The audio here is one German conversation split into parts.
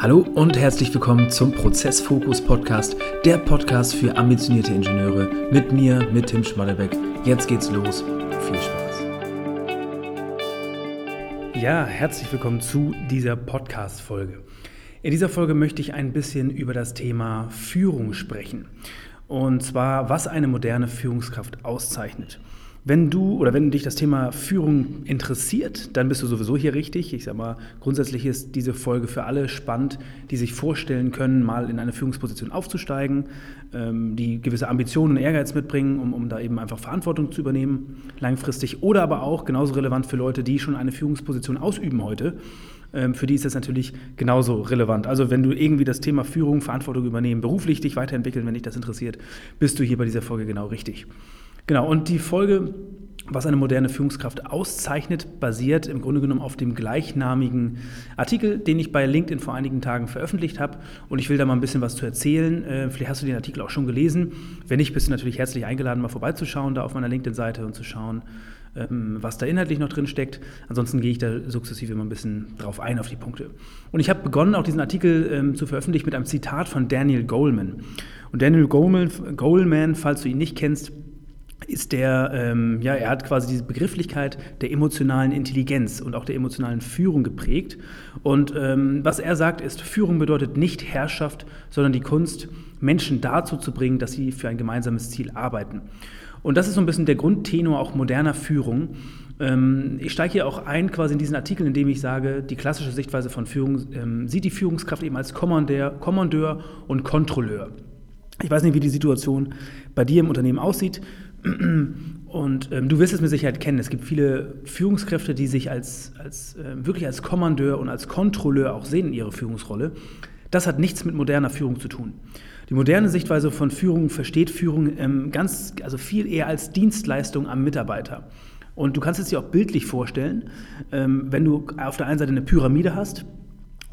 Hallo und herzlich willkommen zum Prozessfokus Podcast, der Podcast für ambitionierte Ingenieure mit mir, mit Tim Schmallebeck. Jetzt geht's los. Viel Spaß. Ja, herzlich willkommen zu dieser Podcast-Folge. In dieser Folge möchte ich ein bisschen über das Thema Führung sprechen. Und zwar, was eine moderne Führungskraft auszeichnet. Wenn du oder wenn dich das Thema Führung interessiert, dann bist du sowieso hier richtig. Ich sage mal, grundsätzlich ist diese Folge für alle spannend, die sich vorstellen können, mal in eine Führungsposition aufzusteigen, ähm, die gewisse Ambitionen und Ehrgeiz mitbringen, um, um da eben einfach Verantwortung zu übernehmen, langfristig. Oder aber auch genauso relevant für Leute, die schon eine Führungsposition ausüben heute. Ähm, für die ist das natürlich genauso relevant. Also wenn du irgendwie das Thema Führung, Verantwortung übernehmen, beruflich dich weiterentwickeln, wenn dich das interessiert, bist du hier bei dieser Folge genau richtig. Genau, und die Folge, was eine moderne Führungskraft auszeichnet, basiert im Grunde genommen auf dem gleichnamigen Artikel, den ich bei LinkedIn vor einigen Tagen veröffentlicht habe. Und ich will da mal ein bisschen was zu erzählen. Äh, vielleicht hast du den Artikel auch schon gelesen. Wenn nicht, bist du natürlich herzlich eingeladen, mal vorbeizuschauen da auf meiner LinkedIn-Seite und zu schauen, ähm, was da inhaltlich noch drin steckt. Ansonsten gehe ich da sukzessive mal ein bisschen drauf ein, auf die Punkte. Und ich habe begonnen, auch diesen Artikel ähm, zu veröffentlichen mit einem Zitat von Daniel Goleman. Und Daniel Goleman, Goleman falls du ihn nicht kennst, ist der, ähm, ja, er hat quasi diese Begrifflichkeit der emotionalen Intelligenz und auch der emotionalen Führung geprägt. Und ähm, was er sagt, ist, Führung bedeutet nicht Herrschaft, sondern die Kunst, Menschen dazu zu bringen, dass sie für ein gemeinsames Ziel arbeiten. Und das ist so ein bisschen der Grundtenor auch moderner Führung. Ähm, ich steige hier auch ein quasi in diesen Artikel, in dem ich sage, die klassische Sichtweise von Führung ähm, sieht die Führungskraft eben als Kommandeur, Kommandeur und Kontrolleur. Ich weiß nicht, wie die Situation bei dir im Unternehmen aussieht. Und ähm, du wirst es mit Sicherheit kennen. Es gibt viele Führungskräfte, die sich als, als äh, wirklich als Kommandeur und als Kontrolleur auch sehen in ihrer Führungsrolle. Das hat nichts mit moderner Führung zu tun. Die moderne Sichtweise von Führung versteht Führung ähm, ganz, also viel eher als Dienstleistung am Mitarbeiter. Und du kannst es dir auch bildlich vorstellen, ähm, wenn du auf der einen Seite eine Pyramide hast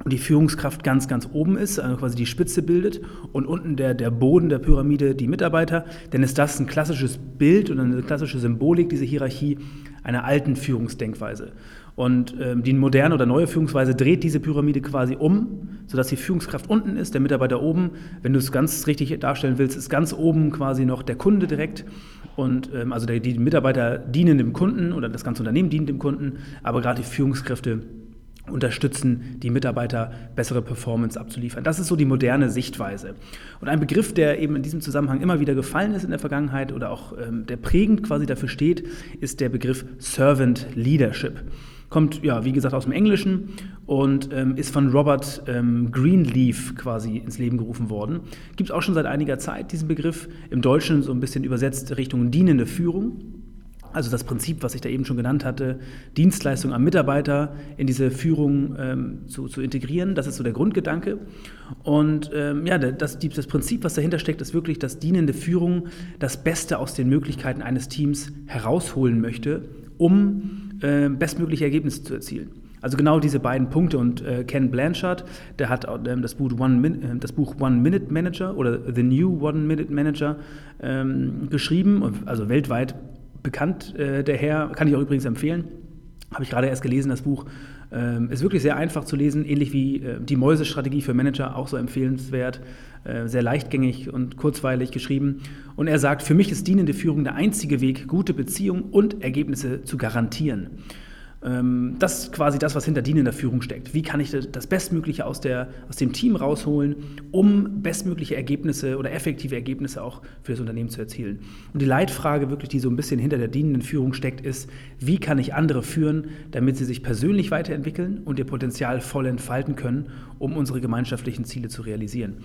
die Führungskraft ganz, ganz oben ist, also quasi die Spitze bildet und unten der, der Boden der Pyramide die Mitarbeiter, dann ist das ein klassisches Bild und eine klassische Symbolik, diese Hierarchie einer alten Führungsdenkweise. Und ähm, die moderne oder neue Führungsweise dreht diese Pyramide quasi um, sodass die Führungskraft unten ist, der Mitarbeiter oben. Wenn du es ganz richtig darstellen willst, ist ganz oben quasi noch der Kunde direkt. Und ähm, also der, die Mitarbeiter dienen dem Kunden oder das ganze Unternehmen dient dem Kunden, aber gerade die Führungskräfte unterstützen, die Mitarbeiter bessere Performance abzuliefern. Das ist so die moderne Sichtweise. Und ein Begriff, der eben in diesem Zusammenhang immer wieder gefallen ist in der Vergangenheit oder auch ähm, der prägend quasi dafür steht, ist der Begriff Servant Leadership. Kommt, ja, wie gesagt, aus dem Englischen und ähm, ist von Robert ähm, Greenleaf quasi ins Leben gerufen worden. Gibt es auch schon seit einiger Zeit diesen Begriff, im Deutschen so ein bisschen übersetzt Richtung dienende Führung. Also das Prinzip, was ich da eben schon genannt hatte, Dienstleistung am Mitarbeiter in diese Führung ähm, zu, zu, integrieren, das ist so der Grundgedanke. Und ähm, ja, das, das Prinzip, was dahinter steckt, ist wirklich, dass dienende Führung das Beste aus den Möglichkeiten eines Teams herausholen möchte, um äh, bestmögliche Ergebnisse zu erzielen. Also genau diese beiden Punkte. Und äh, Ken Blanchard, der hat äh, das, Buch One äh, das Buch One Minute Manager oder The New One Minute Manager ähm, geschrieben, also weltweit bekannt, äh, der Herr, kann ich auch übrigens empfehlen. Habe ich gerade erst gelesen, das Buch. Ähm, ist wirklich sehr einfach zu lesen, ähnlich wie äh, die Mäusestrategie für Manager, auch so empfehlenswert, äh, sehr leichtgängig und kurzweilig geschrieben. Und er sagt, für mich ist dienende Führung der einzige Weg, gute Beziehungen und Ergebnisse zu garantieren. Ähm, das ist quasi das, was hinter dienender Führung steckt. Wie kann ich das Bestmögliche aus, der, aus dem Team rausholen, um bestmögliche Ergebnisse oder effektive Ergebnisse auch für das Unternehmen zu erzielen? Und die Leitfrage wirklich, die so ein bisschen hinter der dienenden Führung steckt, ist, wie kann ich andere führen, damit sie sich persönlich weiterentwickeln und ihr Potenzial voll entfalten können, um unsere gemeinschaftlichen Ziele zu realisieren?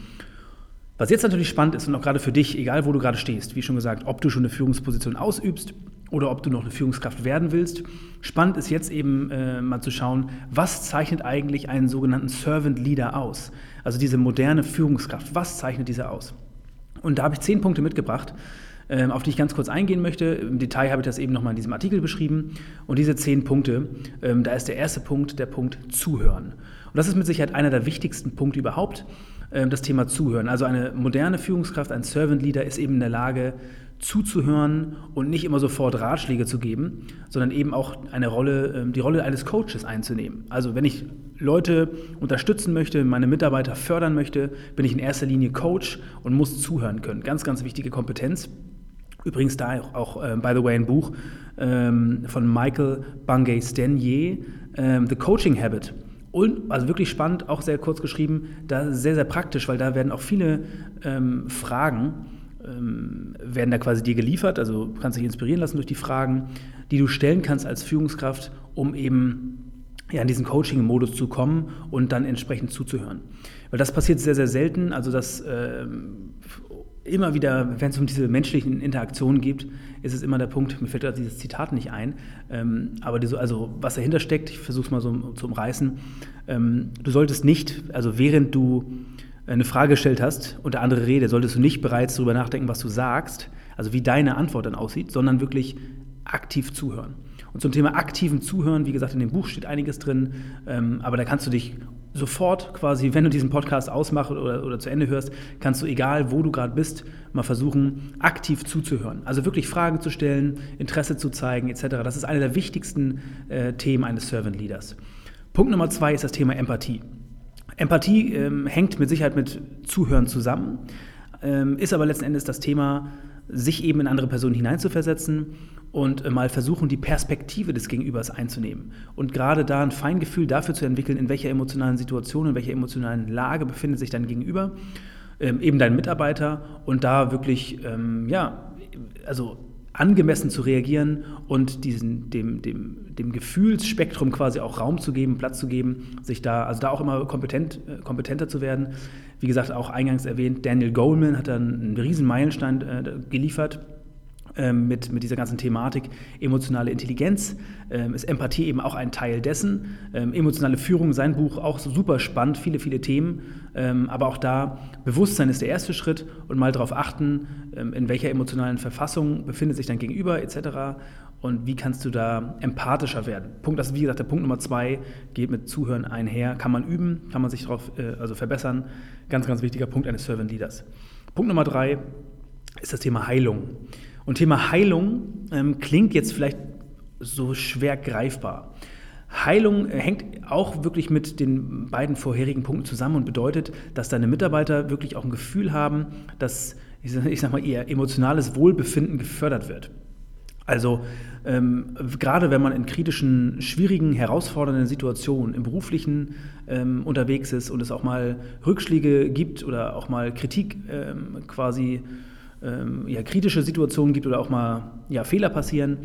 Was jetzt natürlich spannend ist und auch gerade für dich, egal wo du gerade stehst, wie schon gesagt, ob du schon eine Führungsposition ausübst oder ob du noch eine Führungskraft werden willst. Spannend ist jetzt eben äh, mal zu schauen, was zeichnet eigentlich einen sogenannten Servant Leader aus? Also diese moderne Führungskraft, was zeichnet diese aus? Und da habe ich zehn Punkte mitgebracht, äh, auf die ich ganz kurz eingehen möchte. Im Detail habe ich das eben nochmal in diesem Artikel beschrieben. Und diese zehn Punkte, äh, da ist der erste Punkt der Punkt Zuhören. Und das ist mit Sicherheit einer der wichtigsten Punkte überhaupt, das Thema Zuhören. Also eine moderne Führungskraft, ein Servant Leader ist eben in der Lage, zuzuhören und nicht immer sofort Ratschläge zu geben, sondern eben auch eine Rolle, ähm, die Rolle eines Coaches einzunehmen. Also wenn ich Leute unterstützen möchte, meine Mitarbeiter fördern möchte, bin ich in erster Linie Coach und muss zuhören können. Ganz, ganz wichtige Kompetenz. Übrigens da auch, auch äh, by the way, ein Buch ähm, von Michael Bungay Stanier, ähm, The Coaching Habit. Und, also wirklich spannend, auch sehr kurz geschrieben, da sehr, sehr praktisch, weil da werden auch viele ähm, Fragen, ähm, werden da quasi dir geliefert, also kannst dich inspirieren lassen durch die Fragen, die du stellen kannst als Führungskraft, um eben ja, in diesen Coaching-Modus zu kommen und dann entsprechend zuzuhören. Weil das passiert sehr, sehr selten, also dass äh, immer wieder, wenn es um diese menschlichen Interaktionen geht, ist es immer der Punkt, mir fällt gerade dieses Zitat nicht ein, ähm, aber diese, also was dahinter steckt, ich versuche es mal so zu umreißen, ähm, du solltest nicht, also während du eine Frage gestellt hast und der andere redet, solltest du nicht bereits darüber nachdenken, was du sagst, also wie deine Antwort dann aussieht, sondern wirklich aktiv zuhören. Und zum Thema aktiven Zuhören, wie gesagt, in dem Buch steht einiges drin, ähm, aber da kannst du dich sofort quasi, wenn du diesen Podcast ausmachst oder, oder zu Ende hörst, kannst du, egal wo du gerade bist, mal versuchen, aktiv zuzuhören. Also wirklich Fragen zu stellen, Interesse zu zeigen, etc. Das ist eine der wichtigsten äh, Themen eines Servant Leaders. Punkt Nummer zwei ist das Thema Empathie. Empathie ähm, hängt mit Sicherheit mit Zuhören zusammen, ähm, ist aber letzten Endes das Thema, sich eben in andere Personen hineinzuversetzen und äh, mal versuchen, die Perspektive des Gegenübers einzunehmen. Und gerade da ein Feingefühl dafür zu entwickeln, in welcher emotionalen Situation, in welcher emotionalen Lage befindet sich dein Gegenüber, ähm, eben dein Mitarbeiter und da wirklich, ähm, ja, also angemessen zu reagieren und diesen, dem, dem, dem Gefühlsspektrum quasi auch Raum zu geben, Platz zu geben, sich da, also da auch immer kompetent, äh, kompetenter zu werden. Wie gesagt, auch eingangs erwähnt, Daniel Goleman hat dann einen riesen Meilenstein äh, geliefert mit, mit dieser ganzen Thematik emotionale Intelligenz. Ähm, ist Empathie eben auch ein Teil dessen. Ähm, emotionale Führung, sein Buch auch super spannend, viele, viele Themen. Ähm, aber auch da, Bewusstsein ist der erste Schritt und mal darauf achten, ähm, in welcher emotionalen Verfassung befindet sich dein Gegenüber etc. Und wie kannst du da empathischer werden? Punkt, das ist wie gesagt der Punkt Nummer zwei, geht mit Zuhören einher. Kann man üben, kann man sich darauf äh, also verbessern. Ganz, ganz wichtiger Punkt eines Servant Leaders. Punkt Nummer drei ist das Thema Heilung. Und Thema Heilung ähm, klingt jetzt vielleicht so schwer greifbar. Heilung äh, hängt auch wirklich mit den beiden vorherigen Punkten zusammen und bedeutet, dass deine Mitarbeiter wirklich auch ein Gefühl haben, dass ich sag mal, ihr emotionales Wohlbefinden gefördert wird. Also ähm, gerade wenn man in kritischen, schwierigen, herausfordernden Situationen im beruflichen ähm, unterwegs ist und es auch mal Rückschläge gibt oder auch mal Kritik ähm, quasi ähm, ja, kritische Situationen gibt oder auch mal ja, Fehler passieren,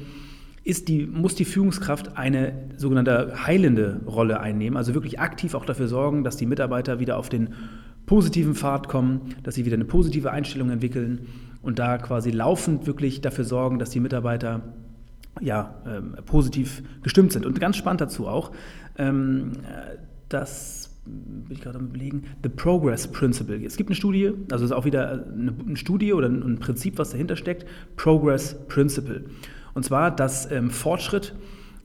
die, muss die Führungskraft eine sogenannte heilende Rolle einnehmen, also wirklich aktiv auch dafür sorgen, dass die Mitarbeiter wieder auf den positiven Pfad kommen, dass sie wieder eine positive Einstellung entwickeln und da quasi laufend wirklich dafür sorgen, dass die Mitarbeiter ja, ähm, positiv gestimmt sind. Und ganz spannend dazu auch, ähm, dass bin ich gerade am überlegen, The Progress Principle. Es gibt eine Studie, also es ist auch wieder eine, Studie oder ein, Prinzip, was dahinter steckt, Progress Principle. Und zwar, dass ähm, Fortschritt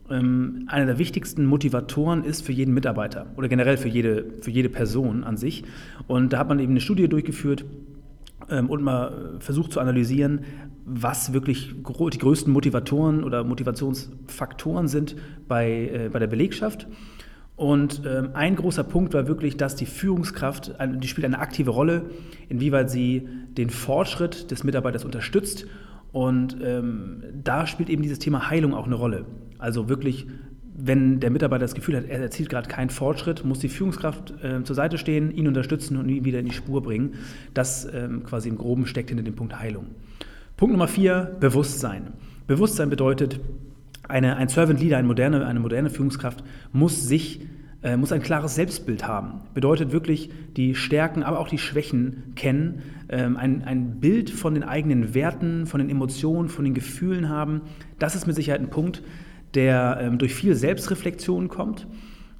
ähm, einer der wichtigsten Motivatoren ist für jeden Mitarbeiter oder generell für jede, für jede Person an sich. Und da hat man eben eine Studie durchgeführt, ähm, und mal versucht zu analysieren, was wirklich die größten Motivatoren oder Motivationsfaktoren sind bei, äh, bei der Belegschaft. Und ähm, ein großer Punkt war wirklich, dass die Führungskraft, die spielt eine aktive Rolle, inwieweit sie den Fortschritt des Mitarbeiters unterstützt. Und ähm, da spielt eben dieses Thema Heilung auch eine Rolle. Also wirklich, wenn der Mitarbeiter das Gefühl hat, er erzielt gerade keinen Fortschritt, muss die Führungskraft äh, zur Seite stehen, ihn unterstützen und ihn wieder in die Spur bringen. Das ähm, quasi im Groben steckt hinter dem Punkt Heilung. Punkt Nummer vier, Bewusstsein. Bewusstsein bedeutet, eine, ein Servant Leader, eine moderne, eine moderne Führungskraft muss sich äh, muss ein klares Selbstbild haben. Bedeutet wirklich die Stärken, aber auch die Schwächen kennen, ähm, ein, ein Bild von den eigenen Werten, von den Emotionen, von den Gefühlen haben. Das ist mit Sicherheit ein Punkt, der ähm, durch viel Selbstreflexion kommt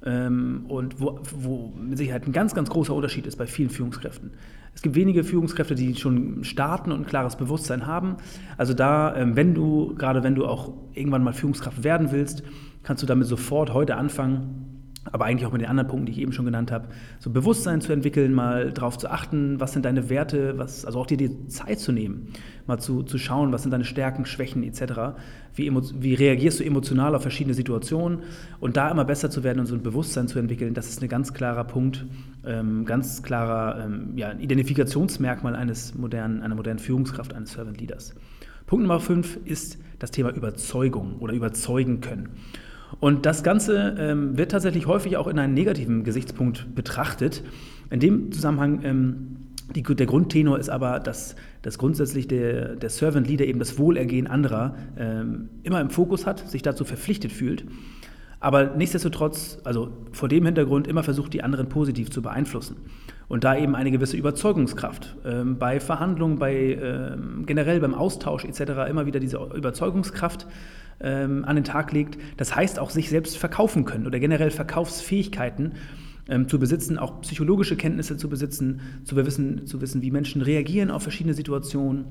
und wo, wo mit Sicherheit ein ganz, ganz großer Unterschied ist bei vielen Führungskräften. Es gibt wenige Führungskräfte, die schon starten und ein klares Bewusstsein haben. Also da, ähm, wenn du, gerade wenn du auch irgendwann mal Führungskraft werden willst, kannst du damit sofort heute anfangen, aber eigentlich auch mit den anderen Punkten, die ich eben schon genannt habe, so Bewusstsein zu entwickeln, mal darauf zu achten, was sind deine Werte, was, also auch dir die Zeit zu nehmen, mal zu, zu schauen, was sind deine Stärken, Schwächen etc. Wie, wie reagierst du emotional auf verschiedene Situationen und da immer besser zu werden und so ein Bewusstsein zu entwickeln, das ist ein ganz klarer Punkt, ähm, ganz klarer ähm, ja, Identifikationsmerkmal eines modernen, einer modernen Führungskraft, eines Servant Leaders. Punkt Nummer 5 ist das Thema Überzeugung oder überzeugen können. Und das Ganze ähm, wird tatsächlich häufig auch in einem negativen Gesichtspunkt betrachtet. In dem Zusammenhang, ähm, die, der Grundtenor ist aber, dass, dass grundsätzlich der, der Servant Leader eben das Wohlergehen anderer ähm, immer im Fokus hat, sich dazu verpflichtet fühlt. Aber nichtsdestotrotz, also vor dem Hintergrund immer versucht, die anderen positiv zu beeinflussen. Und da eben eine gewisse Überzeugungskraft. Ähm, bei Verhandlungen, bei, ähm, generell beim Austausch etc. immer wieder diese Überzeugungskraft ähm, an den Tag legt. Das heißt auch sich selbst verkaufen können oder generell Verkaufsfähigkeiten ähm, zu besitzen, auch psychologische Kenntnisse zu besitzen, zu wissen, zu wissen, wie Menschen reagieren auf verschiedene Situationen.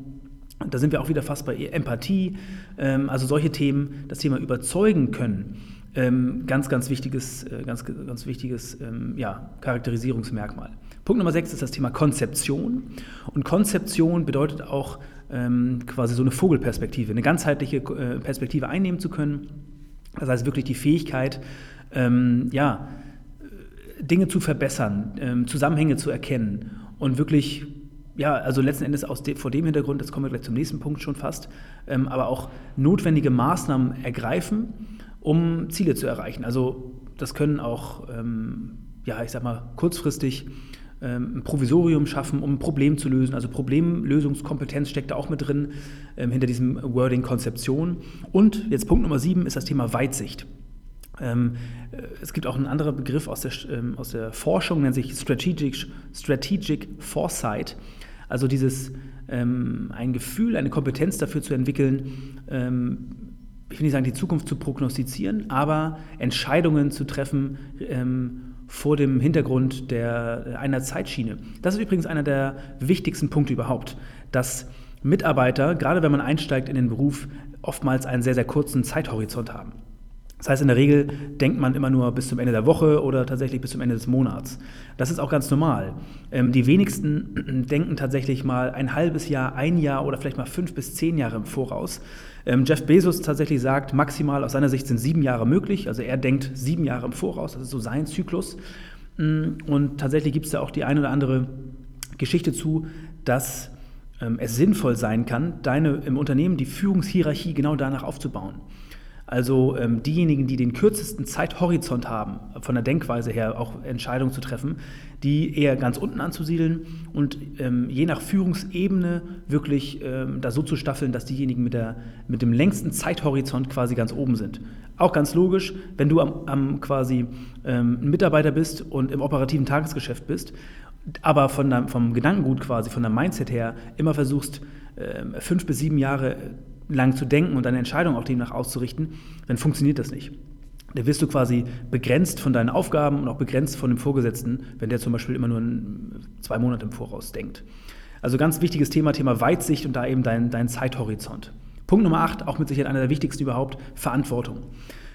Da sind wir auch wieder fast bei Empathie, ähm, also solche Themen, das Thema überzeugen können. Ähm, ganz, ganz wichtiges, äh, ganz, ganz wichtiges ähm, ja, Charakterisierungsmerkmal. Punkt Nummer sechs ist das Thema Konzeption. Und Konzeption bedeutet auch ähm, quasi so eine Vogelperspektive, eine ganzheitliche äh, Perspektive einnehmen zu können. Das heißt wirklich die Fähigkeit, ähm, ja, Dinge zu verbessern, ähm, Zusammenhänge zu erkennen und wirklich, ja, also letzten Endes aus de, vor dem Hintergrund, das kommen wir gleich zum nächsten Punkt schon fast, ähm, aber auch notwendige Maßnahmen ergreifen, um Ziele zu erreichen. Also das können auch, ähm, ja, ich sag mal, kurzfristig ein Provisorium schaffen, um ein Problem zu lösen. Also Problemlösungskompetenz steckt da auch mit drin, ähm, hinter diesem Wording Konzeption. Und jetzt Punkt Nummer sieben ist das Thema Weitsicht. Ähm, äh, es gibt auch einen anderen Begriff aus der, aus der Forschung, nennt sich Strategic, Strategic Foresight. Also dieses ein Gefühl, eine Kompetenz dafür zu entwickeln, ich will nicht sagen, die Zukunft zu prognostizieren, aber Entscheidungen zu treffen, vor dem Hintergrund der, einer Zeitschiene. Das ist übrigens einer der wichtigsten Punkte überhaupt, dass Mitarbeiter, gerade wenn man einsteigt in den Beruf, oftmals einen sehr, sehr kurzen Zeithorizont haben. Das heißt, in der Regel denkt man immer nur bis zum Ende der Woche oder tatsächlich bis zum Ende des Monats. Das ist auch ganz normal. Ähm, die wenigsten denken tatsächlich mal ein halbes Jahr, ein Jahr oder vielleicht mal fünf bis zehn Jahre im Voraus. Ähm, Jeff Bezos tatsächlich sagt, maximal aus seiner Sicht sind sieben Jahre möglich. Also er denkt sieben Jahre im Voraus, das ist so sein Zyklus. Mm, und tatsächlich gibt es da auch die eine oder andere Geschichte zu, dass ähm, es sinnvoll sein kann, deine im Unternehmen die Führungshierarchie genau danach aufzubauen. Also ähm, diejenigen, die den kürzesten Zeithorizont haben, von der Denkweise her auch Entscheidungen zu treffen, die eher ganz unten anzusiedeln und ähm, je nach Führungsebene wirklich ähm, da so zu staffeln, dass diejenigen mit, der, mit dem längsten Zeithorizont quasi ganz oben sind. Auch ganz logisch, wenn du am, am quasi ähm, ein Mitarbeiter bist und im operativen Tagesgeschäft bist, aber von der, vom Gedankengut quasi, von der Mindset her immer versuchst, äh, fünf bis sieben Jahre lang zu denken und deine Entscheidung auch demnach auszurichten, dann funktioniert das nicht. Da wirst du quasi begrenzt von deinen Aufgaben und auch begrenzt von dem Vorgesetzten, wenn der zum Beispiel immer nur zwei Monate im Voraus denkt. Also ganz wichtiges Thema, Thema Weitsicht und da eben dein, dein Zeithorizont. Punkt Nummer 8, auch mit Sicherheit einer der wichtigsten überhaupt, Verantwortung.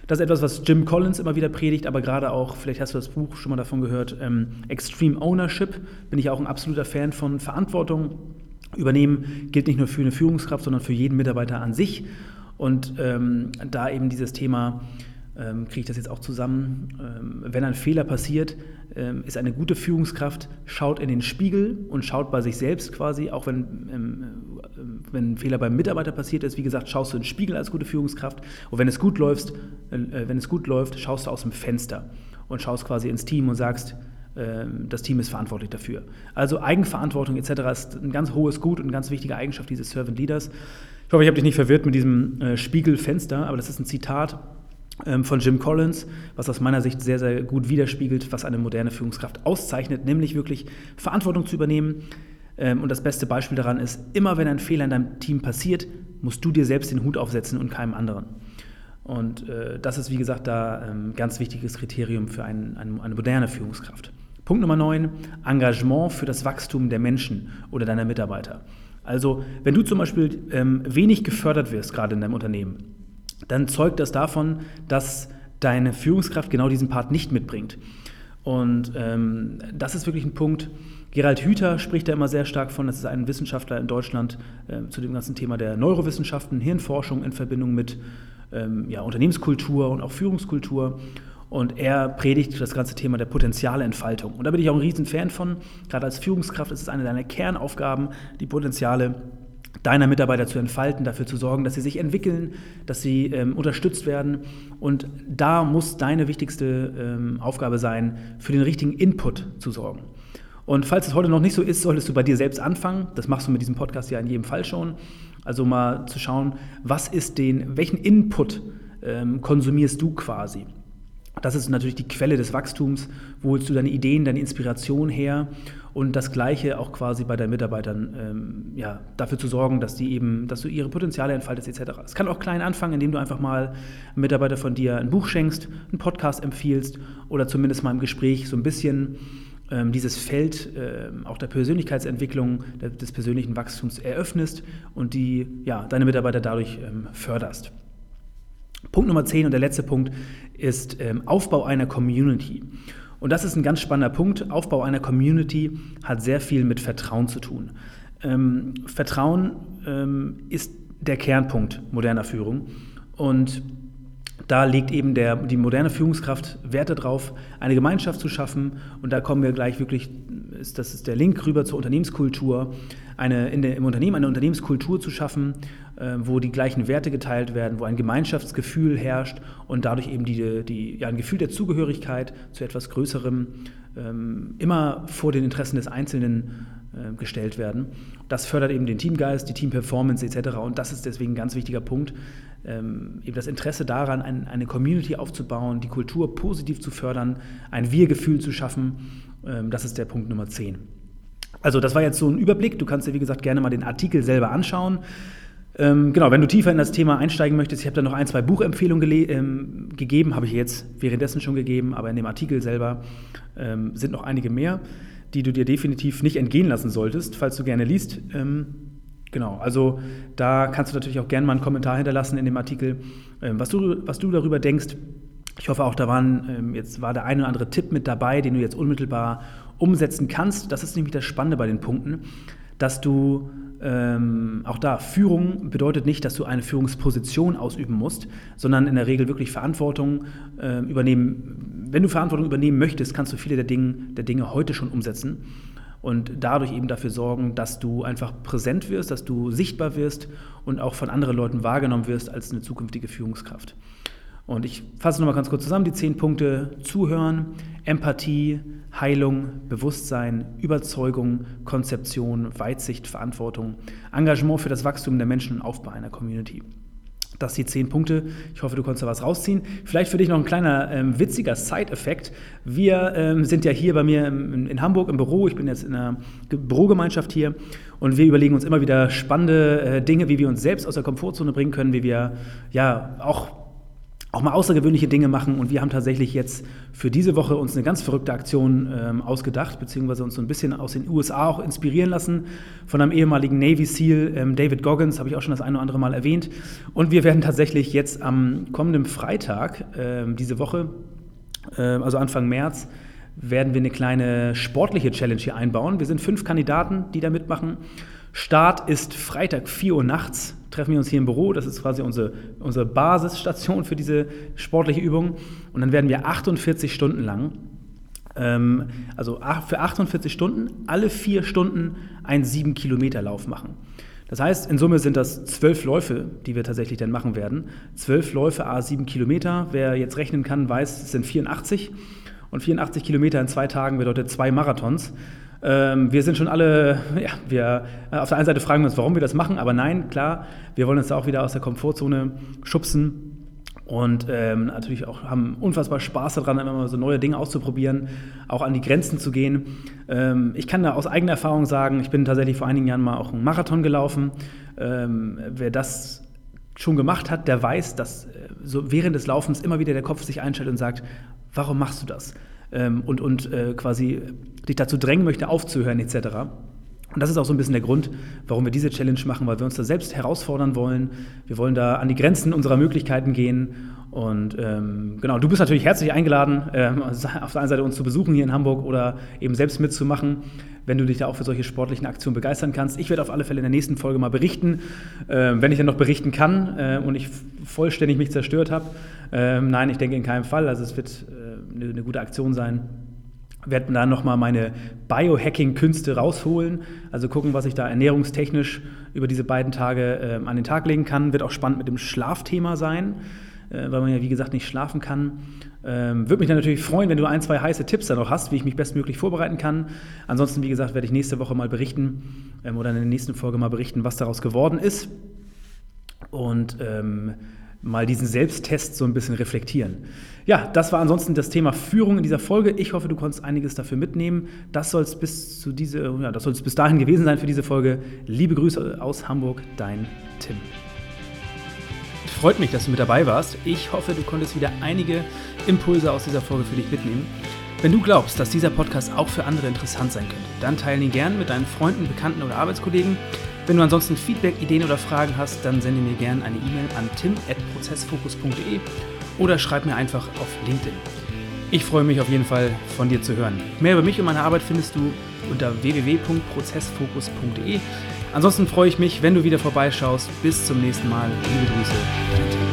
Das ist etwas, was Jim Collins immer wieder predigt, aber gerade auch, vielleicht hast du das Buch schon mal davon gehört, ähm, Extreme Ownership, bin ich auch ein absoluter Fan von Verantwortung übernehmen gilt nicht nur für eine Führungskraft, sondern für jeden Mitarbeiter an sich. Und ähm, da eben dieses Thema, ähm, kriege ich das jetzt auch zusammen, ähm, wenn ein Fehler passiert, ähm, ist eine gute Führungskraft, schaut in den Spiegel und schaut bei sich selbst quasi, auch wenn, ähm, äh, wenn ein Fehler beim Mitarbeiter passiert ist, wie gesagt, schaust du in den Spiegel als gute Führungskraft. Und wenn es gut läuft, äh, wenn es gut läuft, schaust du aus dem Fenster und schaust quasi ins Team und sagst, das Team ist verantwortlich dafür. Also Eigenverantwortung etc. ist ein ganz hohes Gut und eine ganz wichtige Eigenschaft dieses Servant Leaders. Ich hoffe, ich habe dich nicht verwirrt mit diesem äh, Spiegelfenster, aber das ist ein Zitat ähm, von Jim Collins, was aus meiner Sicht sehr, sehr gut widerspiegelt, was eine moderne Führungskraft auszeichnet, nämlich wirklich Verantwortung zu übernehmen. Ähm, und das beste Beispiel daran ist, immer wenn ein Fehler in deinem Team passiert, musst du dir selbst den Hut aufsetzen und keinem anderen. Und äh, das ist, wie gesagt, da ein ganz wichtiges Kriterium für ein, eine moderne Führungskraft. Punkt Nummer 9, Engagement für das Wachstum der Menschen oder deiner Mitarbeiter. Also wenn du zum Beispiel ähm, wenig gefördert wirst, gerade in deinem Unternehmen, dann zeugt das davon, dass deine Führungskraft genau diesen Part nicht mitbringt. Und ähm, das ist wirklich ein Punkt. Gerald Hüther spricht da immer sehr stark von. Das ist ein Wissenschaftler in Deutschland äh, zu dem ganzen Thema der Neurowissenschaften, Hirnforschung in Verbindung mit ähm, ja, Unternehmenskultur und auch Führungskultur. Und er predigt das ganze Thema der Potenzialentfaltung. Und da bin ich auch ein Riesenfan von. Gerade als Führungskraft ist es eine deiner Kernaufgaben, die Potenziale deiner Mitarbeiter zu entfalten, dafür zu sorgen, dass sie sich entwickeln, dass sie ähm, unterstützt werden. Und da muss deine wichtigste ähm, Aufgabe sein, für den richtigen Input zu sorgen. Und falls es heute noch nicht so ist, solltest du bei dir selbst anfangen. Das machst du mit diesem Podcast ja in jedem Fall schon. Also mal zu schauen, was ist den, welchen Input ähm, konsumierst du quasi? Das ist natürlich die Quelle des Wachstums. Wo holst du deine Ideen, deine Inspiration her? Und das Gleiche auch quasi bei deinen Mitarbeitern, ähm, ja, dafür zu sorgen, dass die eben, dass du ihre Potenziale entfaltest, etc. Es kann auch klein anfangen, indem du einfach mal einem Mitarbeiter von dir ein Buch schenkst, einen Podcast empfiehlst oder zumindest mal im Gespräch so ein bisschen ähm, dieses Feld äh, auch der Persönlichkeitsentwicklung, des persönlichen Wachstums eröffnest und die, ja, deine Mitarbeiter dadurch ähm, förderst. Punkt Nummer 10 und der letzte Punkt ist ähm, Aufbau einer Community. Und das ist ein ganz spannender Punkt. Aufbau einer Community hat sehr viel mit Vertrauen zu tun. Ähm, Vertrauen ähm, ist der Kernpunkt moderner Führung. Und da legt eben der, die moderne Führungskraft Werte drauf, eine Gemeinschaft zu schaffen. Und da kommen wir gleich wirklich, ist, das ist der Link rüber zur Unternehmenskultur, eine, in der, im Unternehmen eine Unternehmenskultur zu schaffen, wo die gleichen Werte geteilt werden, wo ein Gemeinschaftsgefühl herrscht und dadurch eben die, die, ja, ein Gefühl der Zugehörigkeit zu etwas Größerem ähm, immer vor den Interessen des Einzelnen äh, gestellt werden. Das fördert eben den Teamgeist, die Teamperformance etc. Und das ist deswegen ein ganz wichtiger Punkt, ähm, eben das Interesse daran, ein, eine Community aufzubauen, die Kultur positiv zu fördern, ein Wir-Gefühl zu schaffen. Ähm, das ist der Punkt Nummer 10. Also das war jetzt so ein Überblick. Du kannst dir, wie gesagt, gerne mal den Artikel selber anschauen. Ähm, genau, wenn du tiefer in das Thema einsteigen möchtest, ich habe da noch ein, zwei Buchempfehlungen ähm, gegeben, habe ich jetzt währenddessen schon gegeben, aber in dem Artikel selber ähm, sind noch einige mehr, die du dir definitiv nicht entgehen lassen solltest, falls du gerne liest. Ähm, Genau, also da kannst du natürlich auch gerne mal einen Kommentar hinterlassen in dem Artikel, ähm, was, du, was du darüber denkst. Ich hoffe auch, da waren, ähm, jetzt war der eine oder andere Tipp mit dabei, den du jetzt unmittelbar umsetzen kannst. Das ist nämlich das Spannende bei den Punkten, dass du ähm, auch da, Führung bedeutet nicht, dass du eine Führungsposition ausüben musst, sondern in der Regel wirklich Verantwortung äh, übernehmen. Wenn du Verantwortung übernehmen möchtest, kannst du viele der Dinge, der Dinge heute schon umsetzen und dadurch eben dafür sorgen, dass du einfach präsent wirst, dass du sichtbar wirst und auch von anderen Leuten wahrgenommen wirst als eine zukünftige Führungskraft. Und ich fasse nochmal ganz kurz zusammen die zehn Punkte. Zuhören, Empathie, Heilung, Bewusstsein, Überzeugung, Konzeption, Weitsicht, Verantwortung, Engagement für das Wachstum der Menschen und Aufbau einer Community. Das sind die zehn Punkte. Ich hoffe, du konntest da was rausziehen. Vielleicht für dich noch ein kleiner ähm, witziger Side-Effekt. Wir ähm, sind ja hier bei mir in, in, Hamburg im Büro. Ich bin jetzt in einer Bürogemeinschaft hier und wir überlegen uns immer wieder spannende äh, Dinge, wie wir uns selbst aus der Komfortzone bringen können, wie wir ja auch auch mal außergewöhnliche Dinge machen. Und wir haben tatsächlich jetzt für diese Woche uns eine ganz verrückte Aktion ähm, ausgedacht, beziehungsweise uns so ein bisschen aus den USA auch inspirieren lassen von einem ehemaligen Navy SEAL, ähm, David Goggins, habe ich auch schon das eine oder andere Mal erwähnt. Und wir werden tatsächlich jetzt am kommenden Freitag ähm, diese Woche, äh, also Anfang März, werden wir eine kleine sportliche Challenge hier einbauen. Wir sind fünf Kandidaten, die da mitmachen. Start ist Freitag 4 Uhr nachts treffen wir uns hier im Büro. Das ist quasi unsere, unsere Basisstation für diese sportliche Übung. Und dann werden wir 48 Stunden lang, ähm, also für 48 Stunden, alle vier Stunden einen 7-Kilometer-Lauf machen. Das heißt, in Summe sind das zwölf Läufe, die wir tatsächlich dann machen werden. Zwölf Läufe, a 7 Kilometer. Wer jetzt rechnen kann, weiß, es sind 84. Und 84 Kilometer in zwei Tagen bedeutet zwei Marathons. Ähm, wir sind schon alle, ja, wir, äh, auf der einen Seite fragen wir uns, warum wir das machen, aber nein, klar, wir wollen uns da auch wieder aus der Komfortzone schubsen und ähm, natürlich auch haben unfassbar Spaß daran, immer mal so neue Dinge auszuprobieren, auch an die Grenzen zu gehen. Ähm, ich kann da aus eigener Erfahrung sagen, ich bin tatsächlich vor einigen Jahren mal auch einen Marathon gelaufen. Ähm, wer das schon gemacht hat, der weiß, dass äh, so während des Laufens immer wieder der Kopf sich einstellt und sagt, warum machst du das? Ähm, und, und äh, quasi dich dazu drängen möchte, aufzuhören etc. Und das ist auch so ein bisschen der Grund, warum wir diese Challenge machen, weil wir uns da selbst herausfordern wollen. Wir wollen da an die Grenzen unserer Möglichkeiten gehen. Und ähm, genau, du bist natürlich herzlich eingeladen, ähm, auf der einen Seite uns zu besuchen hier in Hamburg oder eben selbst mitzumachen, wenn du dich da auch für solche sportlichen Aktionen begeistern kannst. Ich werde auf alle Fälle in der nächsten Folge mal berichten, äh, wenn ich dann noch berichten kann äh, und ich vollständig mich zerstört habe. Ähm, nein, ich denke in keinem Fall. Also es wird äh, eine, eine gute Aktion sein werde dann nochmal meine Biohacking-Künste rausholen, also gucken, was ich da ernährungstechnisch über diese beiden Tage äh, an den Tag legen kann. Wird auch spannend mit dem Schlafthema sein, äh, weil man ja wie gesagt nicht schlafen kann. Ähm, Würde mich dann natürlich freuen, wenn du ein, zwei heiße Tipps da noch hast, wie ich mich bestmöglich vorbereiten kann. Ansonsten, wie gesagt, werde ich nächste Woche mal berichten ähm, oder in der nächsten Folge mal berichten, was daraus geworden ist. Und ähm, mal diesen Selbsttest so ein bisschen reflektieren. Ja, das war ansonsten das Thema Führung in dieser Folge. Ich hoffe, du konntest einiges dafür mitnehmen. Das soll es bis zu diese, ja, das soll es bis dahin gewesen sein für diese Folge. Liebe Grüße aus Hamburg, dein Tim. Freut mich, dass du mit dabei warst. Ich hoffe, du konntest wieder einige Impulse aus dieser Folge für dich mitnehmen. Wenn du glaubst, dass dieser Podcast auch für andere interessant sein könnte, dann teile ihn gern mit deinen Freunden, Bekannten oder Arbeitskollegen. Wenn du ansonsten Feedback, Ideen oder Fragen hast, dann sende mir gerne eine E-Mail an tim.prozessfokus.de oder schreib mir einfach auf LinkedIn. Ich freue mich auf jeden Fall von dir zu hören. Mehr über mich und meine Arbeit findest du unter www.prozessfokus.de. Ansonsten freue ich mich, wenn du wieder vorbeischaust. Bis zum nächsten Mal. Liebe Grüße, dein Tim.